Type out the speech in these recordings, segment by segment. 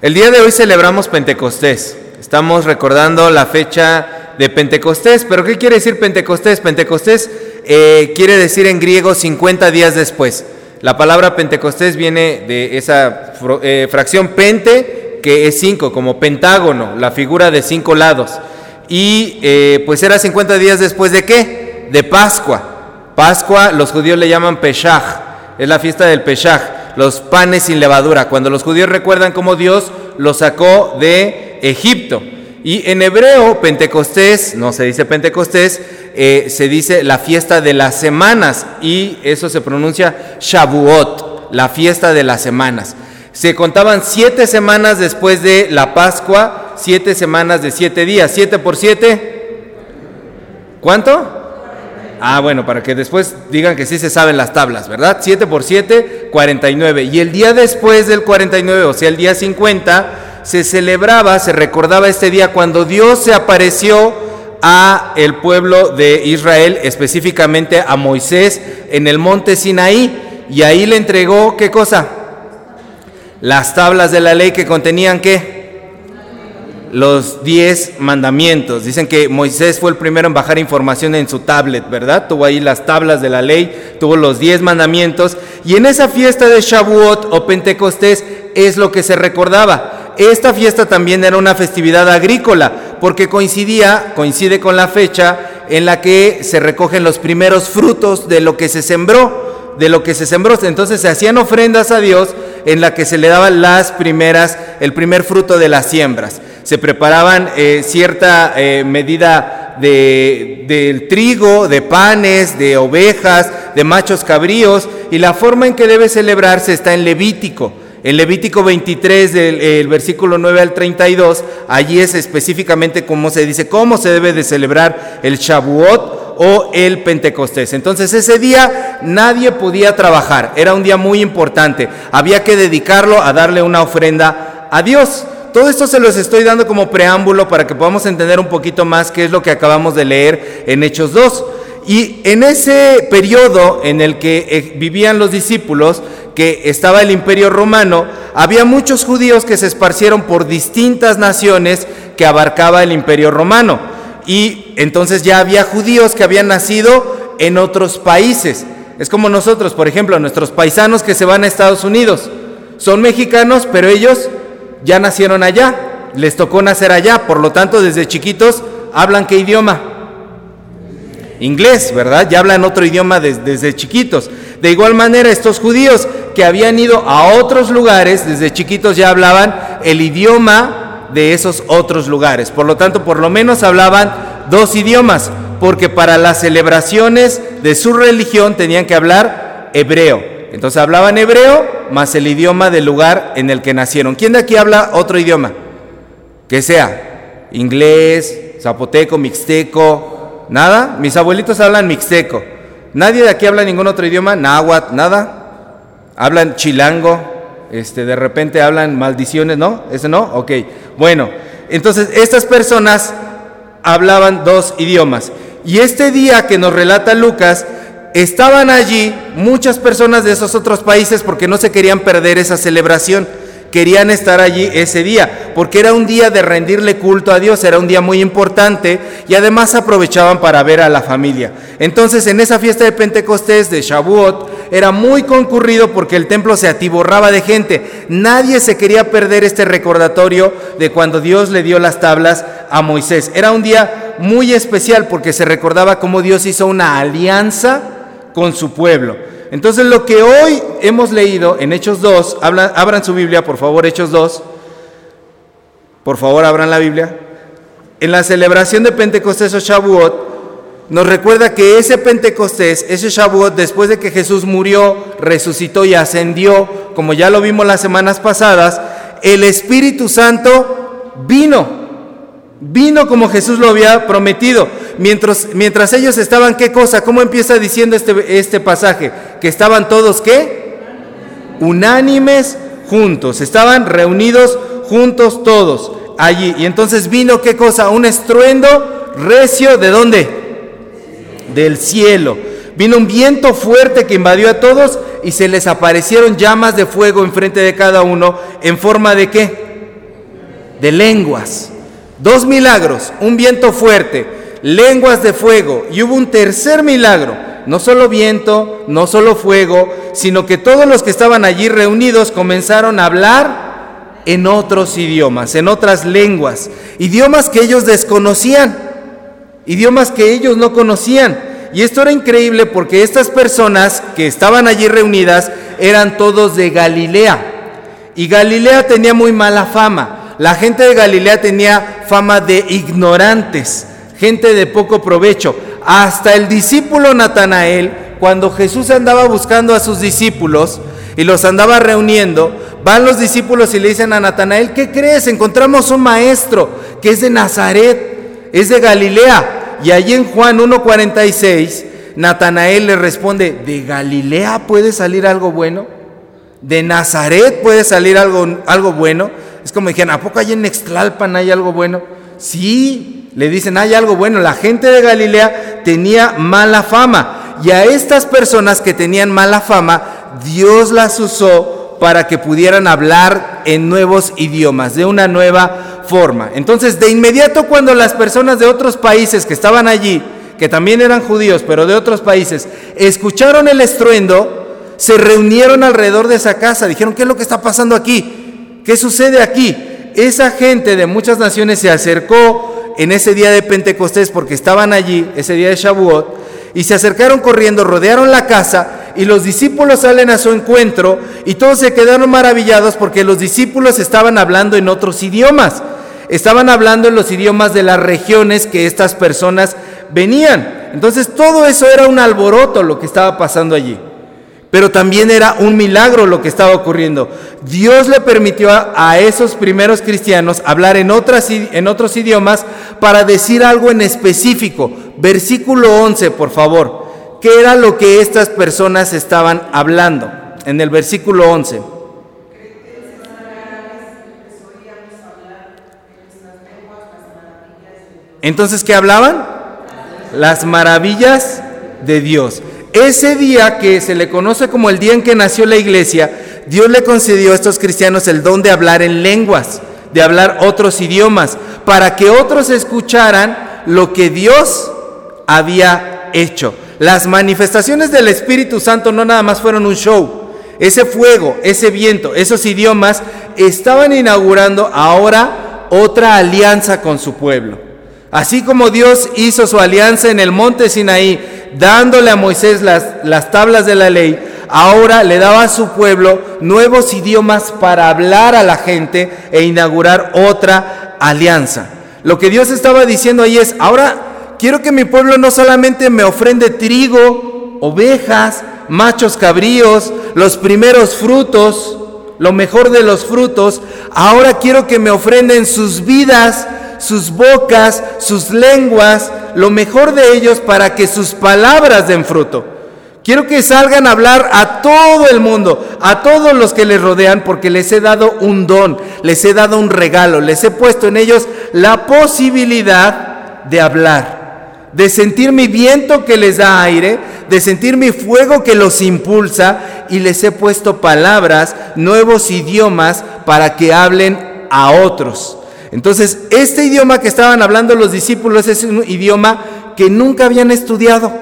El día de hoy celebramos Pentecostés. Estamos recordando la fecha de Pentecostés. ¿Pero qué quiere decir Pentecostés? Pentecostés eh, quiere decir en griego 50 días después. La palabra Pentecostés viene de esa eh, fracción pente, que es 5, como pentágono, la figura de cinco lados. Y eh, pues era 50 días después de qué? De Pascua. Pascua, los judíos le llaman Peshach, es la fiesta del Peshach, los panes sin levadura, cuando los judíos recuerdan cómo Dios los sacó de Egipto. Y en hebreo, Pentecostés, no se dice Pentecostés, eh, se dice la fiesta de las semanas y eso se pronuncia Shavuot, la fiesta de las semanas. Se contaban siete semanas después de la Pascua, siete semanas de siete días, siete por siete, ¿cuánto? Ah, bueno, para que después digan que sí se saben las tablas, ¿verdad? 7 por 7, 49. Y el día después del 49, o sea, el día 50, se celebraba, se recordaba este día cuando Dios se apareció a el pueblo de Israel, específicamente a Moisés, en el monte Sinaí, y ahí le entregó, ¿qué cosa? Las tablas de la ley que contenían qué? Los diez mandamientos. Dicen que Moisés fue el primero en bajar información en su tablet, ¿verdad? Tuvo ahí las tablas de la ley, tuvo los diez mandamientos. Y en esa fiesta de Shavuot o Pentecostés es lo que se recordaba. Esta fiesta también era una festividad agrícola, porque coincidía, coincide con la fecha en la que se recogen los primeros frutos de lo que se sembró, de lo que se sembró. Entonces se hacían ofrendas a Dios en la que se le daban las primeras, el primer fruto de las siembras se preparaban eh, cierta eh, medida de, del trigo, de panes, de ovejas, de machos cabríos, y la forma en que debe celebrarse está en Levítico. En Levítico 23, del versículo 9 al 32, allí es específicamente cómo se dice, cómo se debe de celebrar el Shavuot o el Pentecostés. Entonces ese día nadie podía trabajar, era un día muy importante, había que dedicarlo a darle una ofrenda a Dios. Todo esto se los estoy dando como preámbulo para que podamos entender un poquito más qué es lo que acabamos de leer en Hechos 2. Y en ese periodo en el que eh, vivían los discípulos, que estaba el imperio romano, había muchos judíos que se esparcieron por distintas naciones que abarcaba el imperio romano. Y entonces ya había judíos que habían nacido en otros países. Es como nosotros, por ejemplo, nuestros paisanos que se van a Estados Unidos. Son mexicanos, pero ellos ya nacieron allá, les tocó nacer allá, por lo tanto desde chiquitos hablan qué idioma? Inglés, ¿verdad? Ya hablan otro idioma desde, chiquitos. De igual manera, estos judíos que habían ido a otros lugares, desde chiquitos ya hablaban el idioma de esos otros lugares. Por lo tanto, por lo menos hablaban dos idiomas, porque para las celebraciones de su religión tenían que hablar hebreo. Entonces hablaban hebreo más el idioma del lugar en el que nacieron. ¿Quién de aquí habla otro idioma? Que sea inglés, zapoteco, mixteco, nada. Mis abuelitos hablan mixteco. Nadie de aquí habla ningún otro idioma, náhuatl, nada. Hablan chilango, este, de repente hablan maldiciones, ¿no? ¿Ese no? Ok. Bueno, entonces estas personas hablaban dos idiomas. Y este día que nos relata Lucas, estaban allí muchas personas de esos otros países porque no se querían perder esa celebración, querían estar allí ese día, porque era un día de rendirle culto a Dios, era un día muy importante y además aprovechaban para ver a la familia. Entonces en esa fiesta de Pentecostés, de Shavuot, era muy concurrido porque el templo se atiborraba de gente. Nadie se quería perder este recordatorio de cuando Dios le dio las tablas a Moisés. Era un día muy especial porque se recordaba cómo Dios hizo una alianza con su pueblo. Entonces lo que hoy hemos leído en Hechos 2, abran su Biblia, por favor, Hechos 2, por favor, abran la Biblia. En la celebración de Pentecostés o Shavuot, nos recuerda que ese Pentecostés, ese Shavuot, después de que Jesús murió, resucitó y ascendió, como ya lo vimos las semanas pasadas, el Espíritu Santo vino Vino como Jesús lo había prometido. Mientras, mientras ellos estaban, ¿qué cosa? ¿Cómo empieza diciendo este, este pasaje? Que estaban todos, ¿qué? Unánimes juntos. Estaban reunidos juntos todos allí. Y entonces vino, ¿qué cosa? Un estruendo recio, ¿de dónde? Del cielo. Vino un viento fuerte que invadió a todos y se les aparecieron llamas de fuego enfrente de cada uno en forma de qué? de lenguas. Dos milagros, un viento fuerte, lenguas de fuego y hubo un tercer milagro. No solo viento, no solo fuego, sino que todos los que estaban allí reunidos comenzaron a hablar en otros idiomas, en otras lenguas, idiomas que ellos desconocían, idiomas que ellos no conocían. Y esto era increíble porque estas personas que estaban allí reunidas eran todos de Galilea. Y Galilea tenía muy mala fama. La gente de Galilea tenía fama de ignorantes, gente de poco provecho. Hasta el discípulo Natanael, cuando Jesús andaba buscando a sus discípulos y los andaba reuniendo, van los discípulos y le dicen a Natanael, ¿qué crees? Encontramos un maestro que es de Nazaret, es de Galilea. Y allí en Juan 1.46, Natanael le responde, ¿de Galilea puede salir algo bueno? ¿De Nazaret puede salir algo, algo bueno? Es como dijeron, ¿a poco hay en Nextlalpan hay algo bueno? Sí, le dicen, hay algo bueno. La gente de Galilea tenía mala fama. Y a estas personas que tenían mala fama, Dios las usó para que pudieran hablar en nuevos idiomas, de una nueva forma. Entonces, de inmediato cuando las personas de otros países que estaban allí, que también eran judíos, pero de otros países, escucharon el estruendo, se reunieron alrededor de esa casa, dijeron, ¿qué es lo que está pasando aquí? ¿Qué sucede aquí? Esa gente de muchas naciones se acercó en ese día de Pentecostés porque estaban allí, ese día de Shavuot, y se acercaron corriendo, rodearon la casa y los discípulos salen a su encuentro y todos se quedaron maravillados porque los discípulos estaban hablando en otros idiomas. Estaban hablando en los idiomas de las regiones que estas personas venían. Entonces todo eso era un alboroto lo que estaba pasando allí. Pero también era un milagro lo que estaba ocurriendo. Dios le permitió a, esos primeros cristianos hablar en, otras, en otros idiomas para decir algo en específico. Versículo 11, por favor. ¿Qué era lo que estas personas estaban hablando? En el versículo 11. Entonces, ¿qué hablaban? Las maravillas de Dios. Ese día que se le conoce como el día en que nació la iglesia, Dios le concedió a estos cristianos el don de hablar en lenguas, de hablar otros idiomas, para que otros escucharan lo que Dios había hecho. Las manifestaciones del Espíritu Santo no nada más fueron un show. Ese fuego, ese viento, esos idiomas estaban inaugurando ahora otra alianza con su pueblo. Así como Dios hizo su alianza en el monte Sinaí, dándole a Moisés las, las tablas de la ley, ahora le daba a su pueblo nuevos idiomas para hablar a la gente e inaugurar otra alianza. Lo que Dios estaba diciendo ahí es, ahora quiero que mi pueblo no solamente me ofrende trigo, ovejas, machos cabríos, los primeros frutos, lo mejor de los frutos, ahora quiero que me ofrenden sus vidas, sus bocas, sus lenguas, lo mejor de ellos para que sus palabras den fruto. Quiero que salgan a hablar a todo el mundo, a todos los que les rodean, porque les he dado un don, les he dado un regalo, les he puesto en ellos la posibilidad de hablar, de sentir mi viento que les da aire, de sentir mi fuego que los impulsa y les he puesto palabras, nuevos idiomas para que hablen a otros. Entonces, este idioma que estaban hablando los discípulos es un idioma que nunca habían estudiado,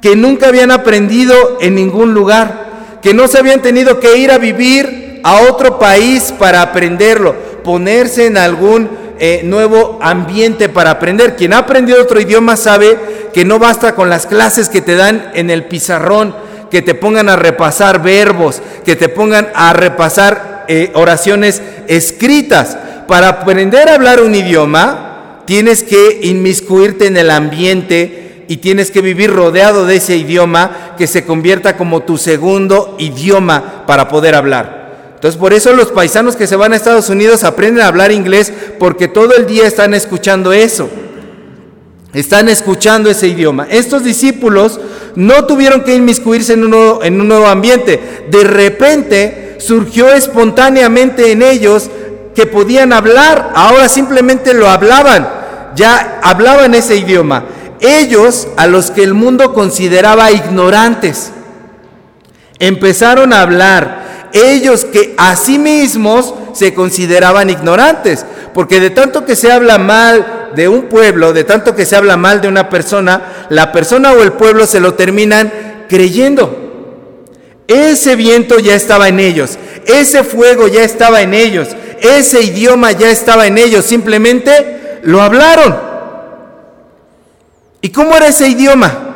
que nunca habían aprendido en ningún lugar, que no se habían tenido que ir a vivir a otro país para aprenderlo, ponerse en algún eh, nuevo ambiente para aprender. Quien ha aprendido otro idioma sabe que no basta con las clases que te dan en el pizarrón, que te pongan a repasar verbos, que te pongan a repasar eh, oraciones escritas para aprender a hablar un idioma, tienes que inmiscuirte en el ambiente y tienes que vivir rodeado de ese idioma que se convierta como tu segundo idioma para poder hablar. Entonces por eso los paisanos que se van a Estados Unidos aprenden a hablar inglés porque todo el día están escuchando eso. Están escuchando ese idioma. Estos discípulos no tuvieron que inmiscuirse en un, en un nuevo ambiente. De repente surgió espontáneamente en ellos que podían hablar, ahora simplemente lo hablaban, ya hablaban ese idioma. Ellos, a los que el mundo consideraba ignorantes, empezaron a hablar. Ellos que a sí mismos se consideraban ignorantes, porque de tanto que se habla mal de un pueblo, de tanto que se habla mal de una persona, la persona o el pueblo se lo terminan creyendo. Ese viento ya estaba en ellos, ese fuego ya estaba en ellos, ese idioma ya estaba en ellos, simplemente lo hablaron. ¿Y cómo era ese idioma?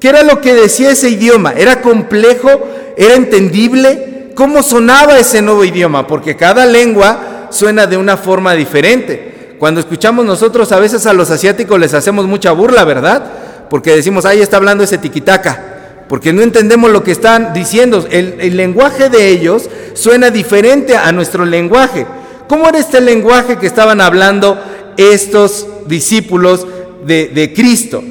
¿Qué era lo que decía ese idioma? ¿Era complejo? ¿Era entendible? ¿Cómo sonaba ese nuevo idioma? Porque cada lengua suena de una forma diferente. Cuando escuchamos nosotros a veces a los asiáticos les hacemos mucha burla, ¿verdad? Porque decimos, ahí está hablando ese tiquitaca. Porque no entendemos lo que están diciendo. El, lenguaje de ellos suena diferente a nuestro lenguaje. ¿Cómo era este lenguaje que estaban hablando estos discípulos de, Cristo?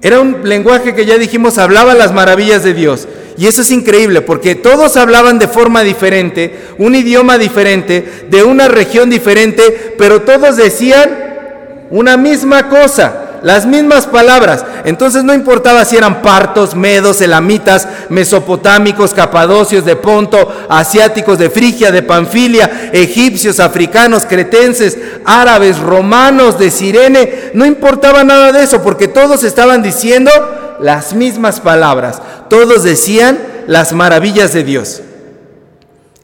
Era un lenguaje que ya dijimos hablaba las maravillas de Dios. Y eso es increíble porque todos hablaban de forma diferente, un idioma diferente, de una región diferente, pero todos decían una misma cosa las mismas palabras. Entonces no importaba si eran partos, medos, elamitas, mesopotámicos, capadocios de Ponto, asiáticos de Frigia, de Panfilia, egipcios, africanos, cretenses, árabes, romanos, de Sirene. No importaba nada de eso porque todos estaban diciendo las mismas palabras. Todos decían las maravillas de Dios.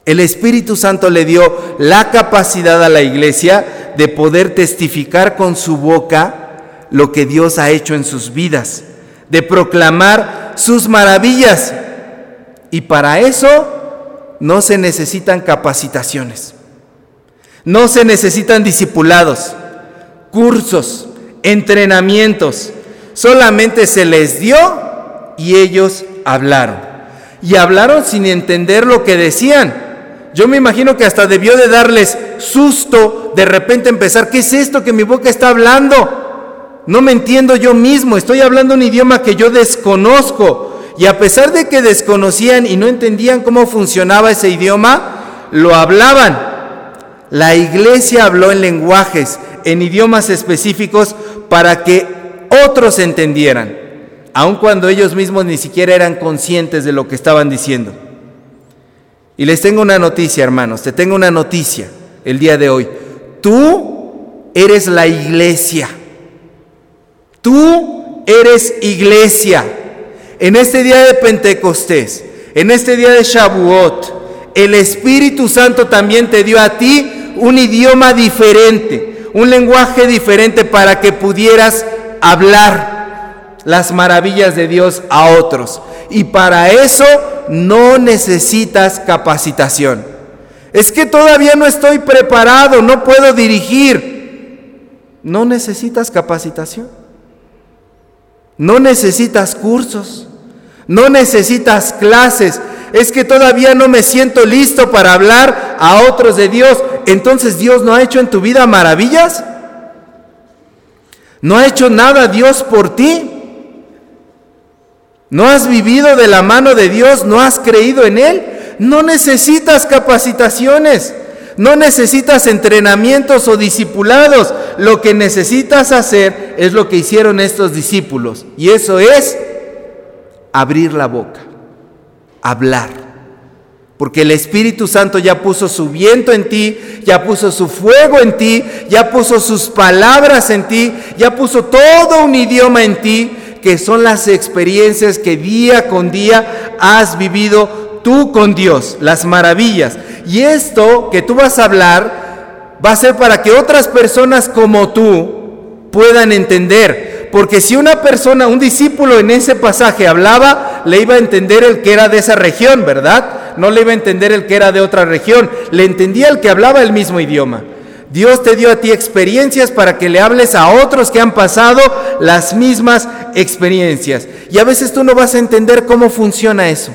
El Espíritu Santo le dio la capacidad a la iglesia de poder testificar con su boca lo que Dios ha hecho en sus vidas, de proclamar sus maravillas. Y para eso no se necesitan capacitaciones, no se necesitan discipulados, cursos, entrenamientos. Solamente se les dio y ellos hablaron. Y hablaron sin entender lo que decían. Yo me imagino que hasta debió de darles susto de repente empezar, ¿qué es esto que mi boca está hablando? No me entiendo yo mismo, estoy hablando un idioma que yo desconozco. Y a pesar de que desconocían y no entendían cómo funcionaba ese idioma, lo hablaban. La iglesia habló en lenguajes, en idiomas específicos, para que otros entendieran, aun cuando ellos mismos ni siquiera eran conscientes de lo que estaban diciendo. Y les tengo una noticia, hermanos, te tengo una noticia el día de hoy. Tú eres la iglesia. Tú eres iglesia. En este día de Pentecostés, en este día de Shavuot, el Espíritu Santo también te dio a ti un idioma diferente, un lenguaje diferente para que pudieras hablar las maravillas de Dios a otros. Y para eso no necesitas capacitación. Es que todavía no estoy preparado, no puedo dirigir. No necesitas capacitación. No necesitas cursos, no necesitas clases. Es que todavía no me siento listo para hablar a otros de Dios. Entonces Dios no ha hecho en tu vida maravillas. No ha hecho nada Dios por ti. No has vivido de la mano de Dios, no has creído en Él. No necesitas capacitaciones. No necesitas entrenamientos o discipulados. Lo que necesitas hacer es lo que hicieron estos discípulos. Y eso es abrir la boca, hablar. Porque el Espíritu Santo ya puso su viento en ti, ya puso su fuego en ti, ya puso sus palabras en ti, ya puso todo un idioma en ti, que son las experiencias que día con día has vivido tú con Dios, las maravillas. Y esto que tú vas a hablar va a ser para que otras personas como tú puedan entender. Porque si una persona, un discípulo en ese pasaje hablaba, le iba a entender el que era de esa región, ¿verdad? No le iba a entender el que era de otra región. Le entendía el que hablaba el mismo idioma. Dios te dio a ti experiencias para que le hables a otros que han pasado las mismas experiencias. Y a veces tú no vas a entender cómo funciona eso.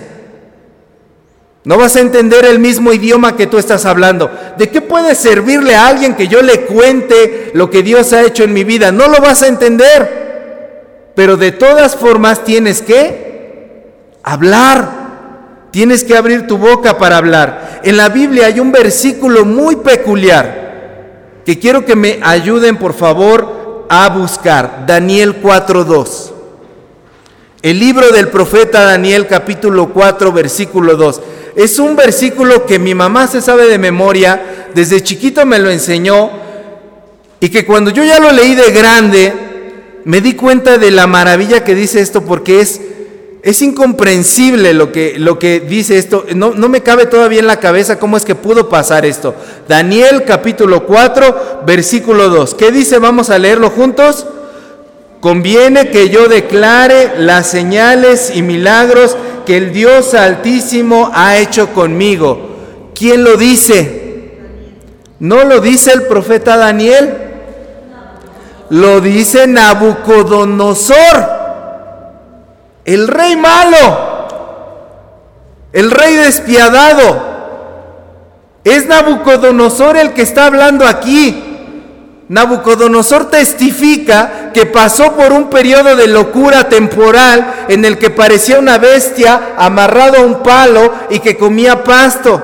No vas a entender el mismo idioma que tú estás hablando. ¿De qué puede servirle a alguien que yo le cuente lo que Dios ha hecho en mi vida? No lo vas a entender. Pero de todas formas tienes que hablar. Tienes que abrir tu boca para hablar. En la Biblia hay un versículo muy peculiar que quiero que me ayuden por favor a buscar. Daniel 4.2. El libro del profeta Daniel capítulo 4 versículo 2. Es un versículo que mi mamá se sabe de memoria desde chiquito me lo enseñó y que cuando yo ya lo leí de grande, me di cuenta de la maravilla que dice esto porque es, es incomprensible lo que, lo que dice esto. No, no me cabe todavía en la cabeza cómo es que pudo pasar esto. Daniel capítulo 4, versículo 2. ¿Qué dice? Vamos a leerlo juntos. Conviene que yo declare las señales y milagros que el Dios Altísimo ha hecho conmigo. ¿Quién lo dice? ¿No lo dice el profeta Daniel? Lo dice Nabucodonosor, el rey malo, el rey despiadado. Es Nabucodonosor el que está hablando aquí. Nabucodonosor testifica que pasó por un periodo de locura temporal en el que parecía una bestia amarrado a un palo y que comía pasto.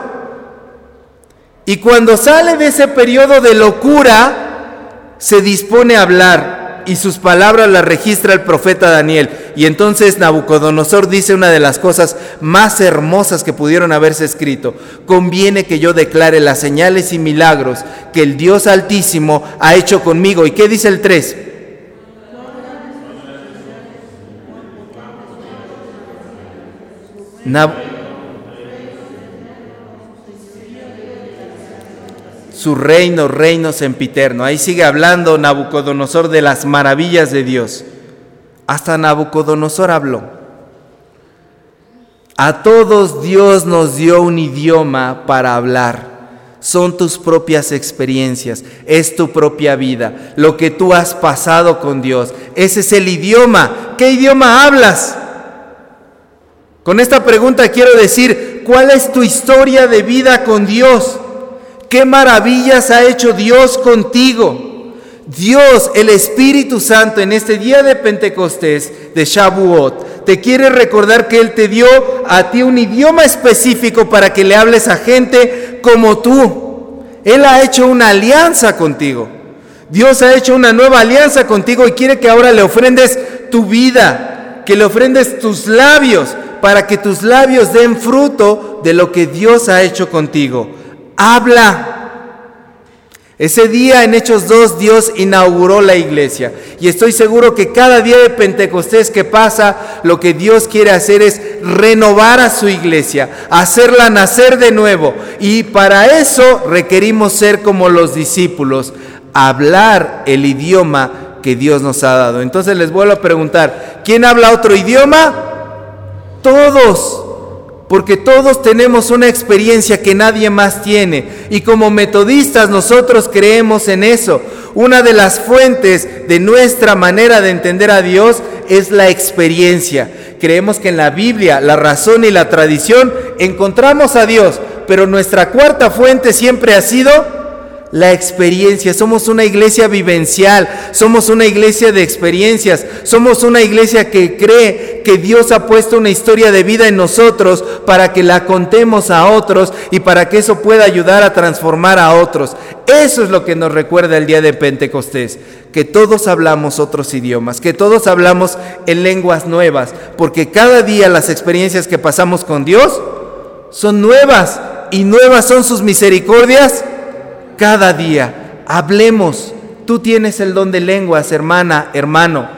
Y cuando sale de ese periodo de locura, se dispone a hablar y sus palabras las registra el profeta Daniel. Y entonces Nabucodonosor dice una de las cosas más hermosas que pudieron haberse escrito. Conviene que yo declare las señales y milagros que el Dios Altísimo ha hecho conmigo. ¿Y qué dice el 3? Su reino, reino sempiterno. Ahí sigue hablando Nabucodonosor de las maravillas de Dios. Hasta Nabucodonosor habló. A todos Dios nos dio un idioma para hablar. Son tus propias experiencias, es tu propia vida, lo que tú has pasado con Dios. Ese es el idioma. ¿Qué idioma hablas? Con esta pregunta quiero decir, ¿cuál es tu historia de vida con Dios? qué maravillas ha hecho Dios contigo. Dios, el Espíritu Santo, en este día de Pentecostés, de Shavuot, te quiere recordar que Él te dio a ti un idioma específico para que le hables a gente como tú. Él ha hecho una alianza contigo. Dios ha hecho una nueva alianza contigo y quiere que ahora le ofrendes tu vida, que le ofrendes tus labios, para que tus labios den fruto de lo que Dios ha hecho contigo habla. Ese día en Hechos 2 Dios inauguró la iglesia y estoy seguro que cada día de Pentecostés que pasa lo que Dios quiere hacer es renovar a su iglesia, hacerla nacer de nuevo y para eso requerimos ser como los discípulos, hablar el idioma que Dios nos ha dado. Entonces les vuelvo a preguntar, ¿quién habla otro idioma? Todos porque todos tenemos una experiencia que nadie más tiene y como metodistas nosotros creemos en eso. Una de las fuentes de nuestra manera de entender a Dios es la experiencia. Creemos que en la Biblia, la razón y la tradición encontramos a Dios, pero nuestra cuarta fuente siempre ha sido la experiencia. Somos una iglesia vivencial, somos una iglesia de experiencias, somos una iglesia que cree que Dios ha puesto una historia de vida en nosotros para que la contemos a otros y para que eso pueda ayudar a transformar a otros. Eso es lo que nos recuerda el día de Pentecostés, que todos hablamos otros idiomas, que todos hablamos en lenguas nuevas, porque cada día las experiencias que pasamos con Dios son nuevas y nuevas son sus misericordias cada día. Hablemos. Tú tienes el don de lenguas, hermana, hermano.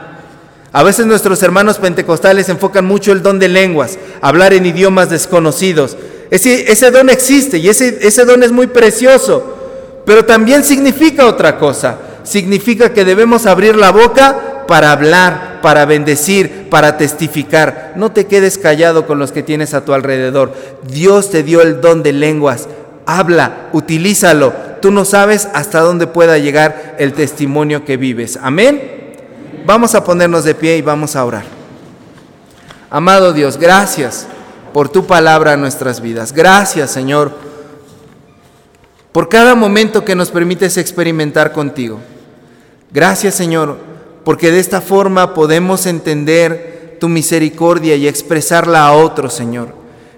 A veces nuestros hermanos pentecostales enfocan mucho el don de lenguas, hablar en idiomas desconocidos. Ese, don existe y ese, ese don es muy precioso, pero también significa otra cosa. Significa que debemos abrir la boca para hablar, para bendecir, para testificar. No te quedes callado con los que tienes a tu alrededor. Dios te dio el don de lenguas. Habla, utilízalo, tú no sabes hasta dónde pueda llegar el testimonio que vives. Amén. Vamos a ponernos de pie y vamos a orar. Amado Dios, gracias por tu palabra en nuestras vidas. Gracias, Señor, por cada momento que nos permites experimentar contigo. Gracias, Señor, porque de esta forma podemos entender tu misericordia y expresarla a otros, Señor.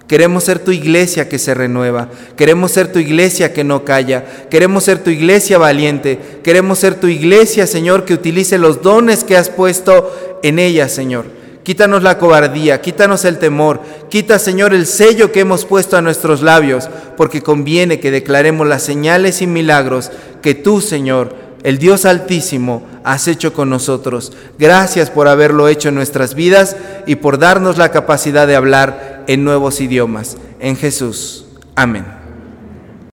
Queremos ser tu iglesia que se renueva. Queremos ser tu iglesia que no calla. Queremos ser tu iglesia valiente. Queremos ser tu iglesia, Señor, que utilice los dones que has puesto en ella, Señor. Quítanos la cobardía, quítanos el temor, quita Señor el sello que hemos puesto a nuestros labios, porque conviene que declaremos las señales y milagros que tú, Señor, el Dios Altísimo, has hecho con nosotros. Gracias por haberlo hecho en nuestras vidas y por darnos la capacidad de hablar en nuevos idiomas. En Jesús. Amén.